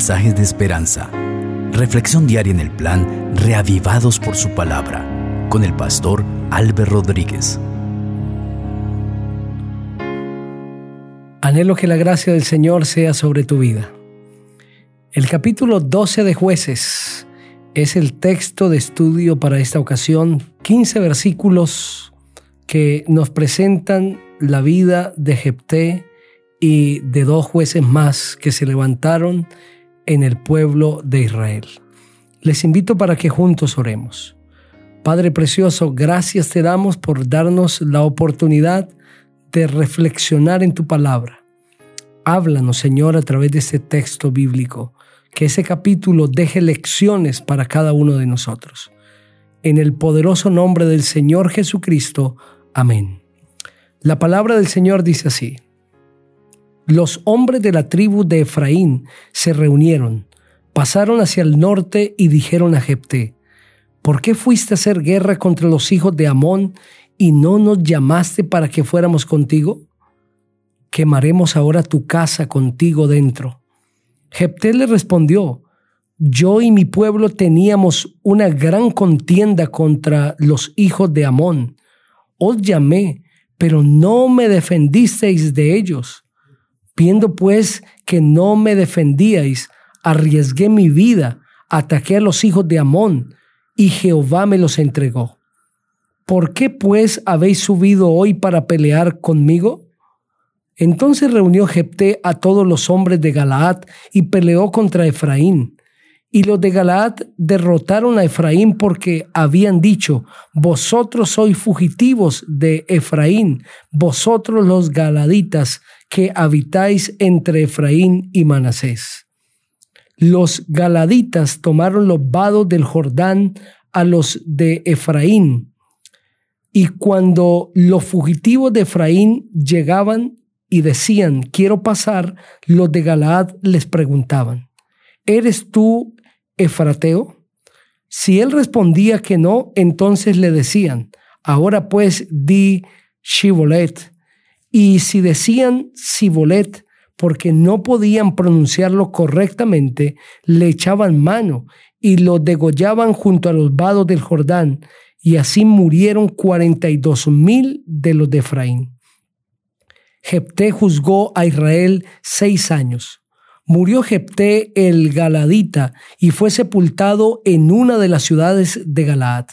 mensajes de esperanza. Reflexión diaria en el plan Reavivados por su palabra con el pastor Álvaro Rodríguez. Anhelo que la gracia del Señor sea sobre tu vida. El capítulo 12 de jueces es el texto de estudio para esta ocasión, 15 versículos que nos presentan la vida de Jepté y de dos jueces más que se levantaron en el pueblo de Israel. Les invito para que juntos oremos. Padre Precioso, gracias te damos por darnos la oportunidad de reflexionar en tu palabra. Háblanos, Señor, a través de este texto bíblico que ese capítulo deje lecciones para cada uno de nosotros. En el poderoso nombre del Señor Jesucristo. Amén. La palabra del Señor dice así. Los hombres de la tribu de Efraín se reunieron, pasaron hacia el norte y dijeron a Jepté, ¿por qué fuiste a hacer guerra contra los hijos de Amón y no nos llamaste para que fuéramos contigo? Quemaremos ahora tu casa contigo dentro Jepté le respondió, yo y mi pueblo teníamos una gran contienda contra los hijos de Amón. Os llamé, pero no me defendisteis de ellos. Viendo pues que no me defendíais, arriesgué mi vida, ataqué a los hijos de Amón, y Jehová me los entregó. ¿Por qué pues habéis subido hoy para pelear conmigo? Entonces reunió Jepté a todos los hombres de Galaad y peleó contra Efraín. Y los de Galaad derrotaron a Efraín porque habían dicho, vosotros sois fugitivos de Efraín, vosotros los galaditas que habitáis entre Efraín y Manasés. Los galaditas tomaron los vados del Jordán a los de Efraín. Y cuando los fugitivos de Efraín llegaban, y decían, quiero pasar, los de Galaad les preguntaban, ¿eres tú Efrateo? Si él respondía que no, entonces le decían, ahora pues di Shibolet. Y si decían Sibolet, porque no podían pronunciarlo correctamente, le echaban mano y lo degollaban junto a los vados del Jordán, y así murieron cuarenta y dos mil de los de Efraín. Jepté juzgó a Israel seis años. Murió Jepté el Galadita y fue sepultado en una de las ciudades de Galaad.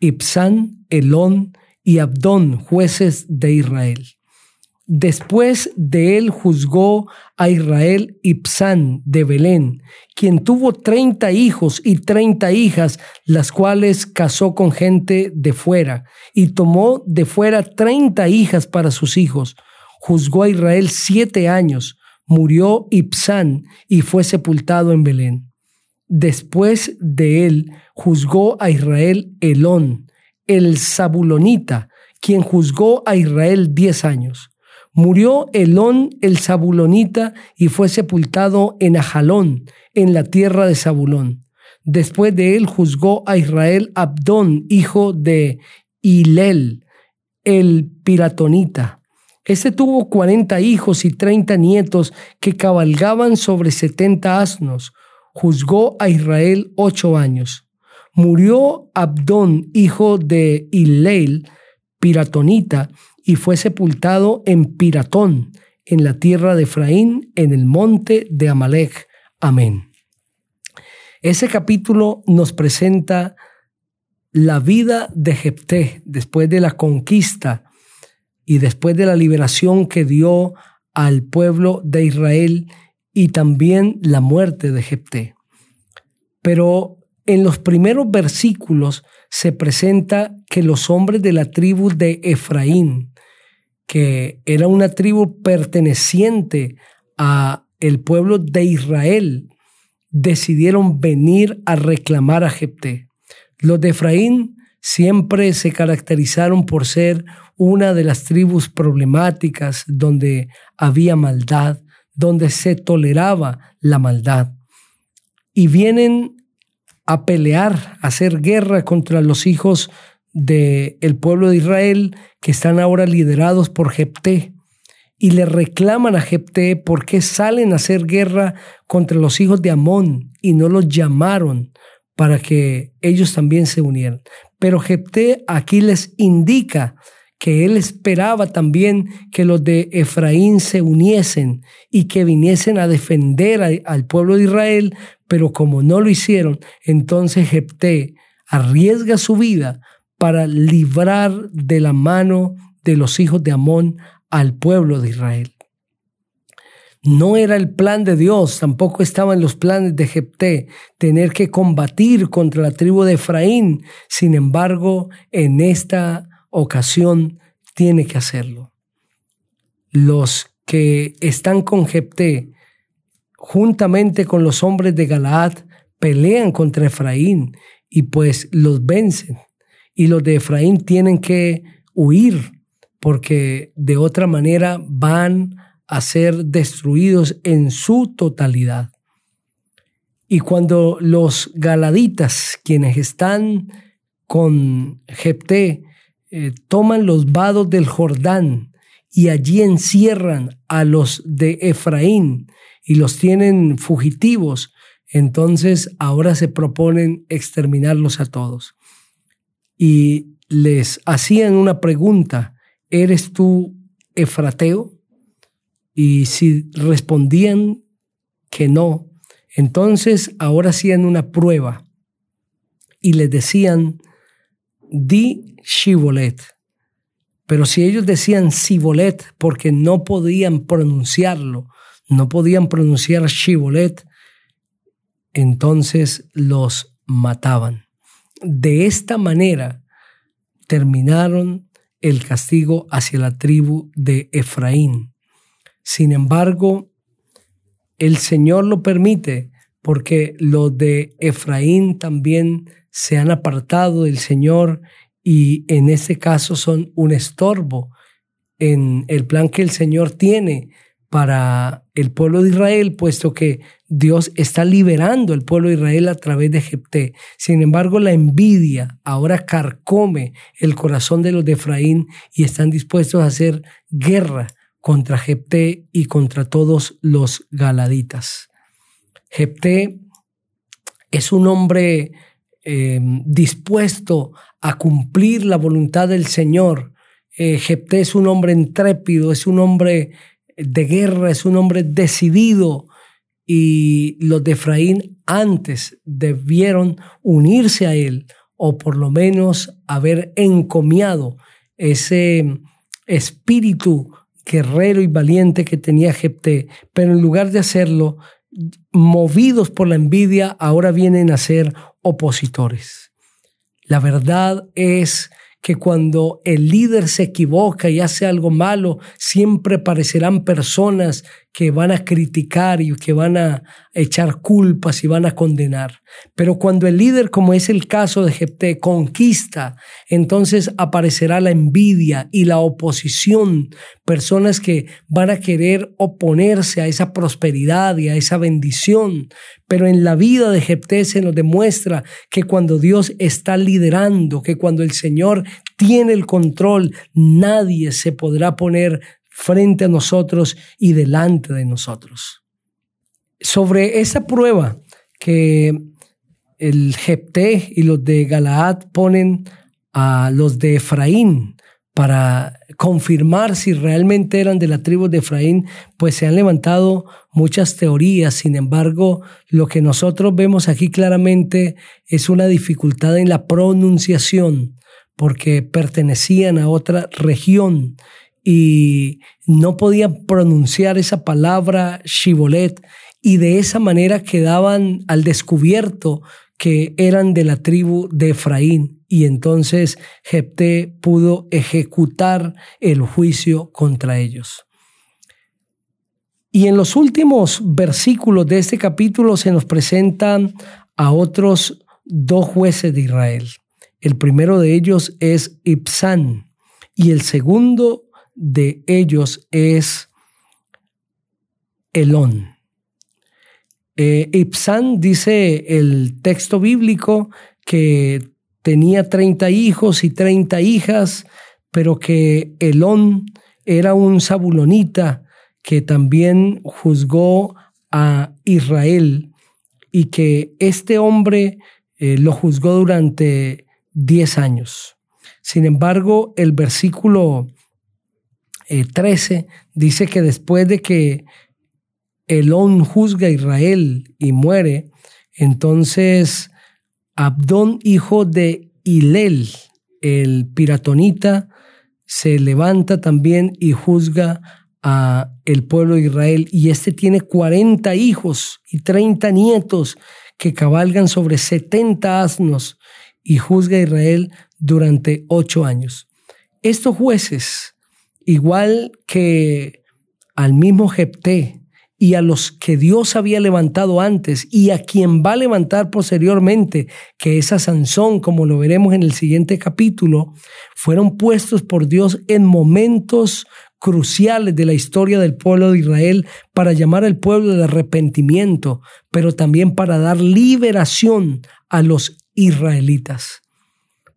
Ipsán, Elón y Abdón, jueces de Israel. Después de él juzgó a Israel Ipsán de Belén, quien tuvo treinta hijos y treinta hijas, las cuales casó con gente de fuera, y tomó de fuera treinta hijas para sus hijos juzgó a Israel siete años, murió Ipsán y fue sepultado en Belén. Después de él juzgó a Israel Elón, el Zabulonita, quien juzgó a Israel diez años. Murió Elón el Zabulonita y fue sepultado en Ajalón, en la tierra de Zabulón. Después de él juzgó a Israel Abdón, hijo de Hilel, el Piratonita. Este tuvo cuarenta hijos y treinta nietos que cabalgaban sobre setenta asnos. Juzgó a Israel ocho años. Murió Abdón, hijo de Ileil, piratonita, y fue sepultado en Piratón, en la tierra de Efraín, en el monte de Amalek. Amén. Ese capítulo nos presenta la vida de Jepté después de la conquista y después de la liberación que dio al pueblo de Israel y también la muerte de Jepté. Pero en los primeros versículos se presenta que los hombres de la tribu de Efraín, que era una tribu perteneciente a el pueblo de Israel, decidieron venir a reclamar a Jepté. Los de Efraín siempre se caracterizaron por ser una de las tribus problemáticas donde había maldad, donde se toleraba la maldad. Y vienen a pelear, a hacer guerra contra los hijos del pueblo de Israel que están ahora liderados por Jepté. y le reclaman a Jepté por qué salen a hacer guerra contra los hijos de Amón y no los llamaron para que ellos también se unieran. Pero Jepté aquí les indica que él esperaba también que los de Efraín se uniesen y que viniesen a defender al pueblo de Israel, pero como no lo hicieron, entonces Jepté arriesga su vida para librar de la mano de los hijos de Amón al pueblo de Israel. No era el plan de Dios, tampoco estaban los planes de Jepté tener que combatir contra la tribu de Efraín. Sin embargo, en esta ocasión tiene que hacerlo. Los que están con Jepté, juntamente con los hombres de Galaad, pelean contra Efraín y pues los vencen. Y los de Efraín tienen que huir porque de otra manera van a ser destruidos en su totalidad. Y cuando los galaditas, quienes están con Jepté, eh, toman los vados del Jordán y allí encierran a los de Efraín y los tienen fugitivos, entonces ahora se proponen exterminarlos a todos. Y les hacían una pregunta, ¿eres tú Efrateo? Y si respondían que no, entonces ahora hacían una prueba y les decían, di Shibolet. Pero si ellos decían Sibolet porque no podían pronunciarlo, no podían pronunciar Shibolet, entonces los mataban. De esta manera terminaron el castigo hacia la tribu de Efraín. Sin embargo, el Señor lo permite porque los de Efraín también se han apartado del Señor y en este caso son un estorbo en el plan que el Señor tiene para el pueblo de Israel, puesto que Dios está liberando el pueblo de Israel a través de Jepté. Sin embargo, la envidia ahora carcome el corazón de los de Efraín y están dispuestos a hacer guerra contra Jepté y contra todos los galaditas. Jepté es un hombre eh, dispuesto a cumplir la voluntad del Señor. Eh, Jepté es un hombre intrépido, es un hombre de guerra, es un hombre decidido y los de Efraín antes debieron unirse a él o por lo menos haber encomiado ese espíritu guerrero y valiente que tenía Jepté, pero en lugar de hacerlo, movidos por la envidia, ahora vienen a ser opositores. La verdad es que cuando el líder se equivoca y hace algo malo, siempre aparecerán personas que van a criticar y que van a echar culpas y van a condenar. Pero cuando el líder, como es el caso de Jepté, conquista, entonces aparecerá la envidia y la oposición, personas que van a querer oponerse a esa prosperidad y a esa bendición. Pero en la vida de Jepté se nos demuestra que cuando Dios está liderando, que cuando el Señor tiene el control, nadie se podrá poner frente a nosotros y delante de nosotros. Sobre esa prueba que el Jepté y los de Galaad ponen a los de Efraín para confirmar si realmente eran de la tribu de Efraín, pues se han levantado muchas teorías. Sin embargo, lo que nosotros vemos aquí claramente es una dificultad en la pronunciación, porque pertenecían a otra región y no podían pronunciar esa palabra Shibolet y de esa manera quedaban al descubierto que eran de la tribu de Efraín y entonces Jepté pudo ejecutar el juicio contra ellos. Y en los últimos versículos de este capítulo se nos presentan a otros dos jueces de Israel. El primero de ellos es Ipsán y el segundo de ellos es Elón. Eh, dice el texto bíblico que tenía 30 hijos y 30 hijas, pero que Elón era un sabulonita que también juzgó a Israel y que este hombre eh, lo juzgó durante 10 años. Sin embargo, el versículo 13 eh, dice que después de que Elón juzga a Israel y muere, entonces Abdón, hijo de Hilel, el piratonita, se levanta también y juzga a el pueblo de Israel y este tiene 40 hijos y 30 nietos que cabalgan sobre 70 asnos y juzga a Israel durante ocho años. Estos jueces, igual que al mismo Jepté, y a los que Dios había levantado antes y a quien va a levantar posteriormente, que es a Sansón, como lo veremos en el siguiente capítulo, fueron puestos por Dios en momentos cruciales de la historia del pueblo de Israel para llamar al pueblo de arrepentimiento, pero también para dar liberación a los israelitas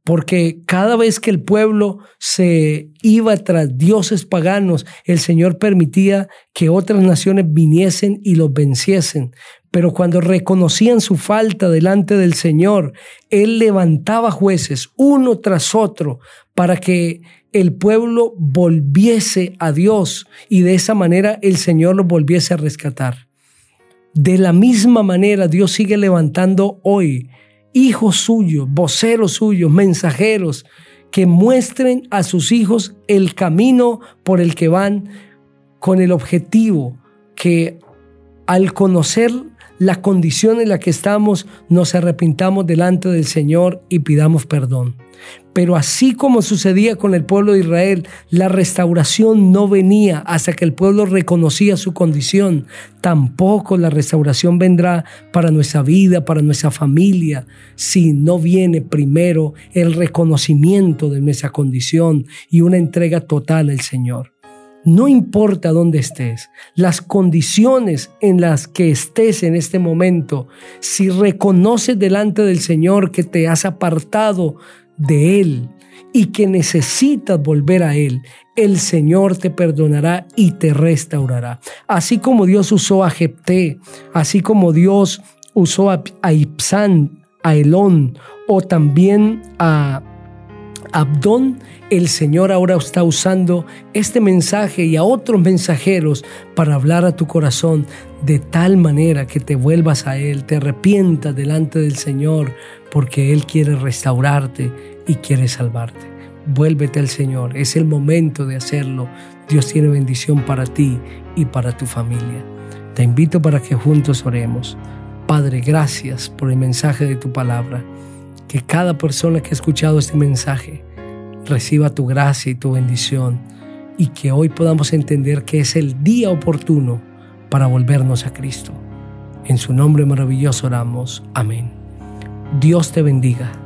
porque cada vez que el pueblo se iba tras dioses paganos, el Señor permitía que otras naciones viniesen y los venciesen. Pero cuando reconocían su falta delante del Señor, Él levantaba jueces uno tras otro para que el pueblo volviese a Dios y de esa manera el Señor los volviese a rescatar. De la misma manera Dios sigue levantando hoy hijos suyos, voceros suyos, mensajeros, que muestren a sus hijos el camino por el que van con el objetivo que al conocer la condición en la que estamos, nos arrepintamos delante del Señor y pidamos perdón. Pero así como sucedía con el pueblo de Israel, la restauración no venía hasta que el pueblo reconocía su condición. Tampoco la restauración vendrá para nuestra vida, para nuestra familia, si no viene primero el reconocimiento de nuestra condición y una entrega total al Señor. No importa dónde estés, las condiciones en las que estés en este momento, si reconoces delante del Señor que te has apartado de Él y que necesitas volver a Él, el Señor te perdonará y te restaurará. Así como Dios usó a Jepté, así como Dios usó a, Ipsán, a Elón o también a Abdón, el Señor ahora está usando este mensaje y a otros mensajeros para hablar a tu corazón de tal manera que te vuelvas a Él, te arrepientas delante del Señor, porque Él quiere restaurarte y quiere salvarte. Vuélvete al Señor, es el momento de hacerlo. Dios tiene bendición para ti y para tu familia. Te invito para que juntos oremos. Padre, gracias por el mensaje de tu palabra que cada persona que ha escuchado este mensaje reciba tu gracia y tu bendición y que hoy podamos entender que es el día oportuno para volvernos a Cristo. En su nombre maravilloso oramos. Amén. Dios te bendiga.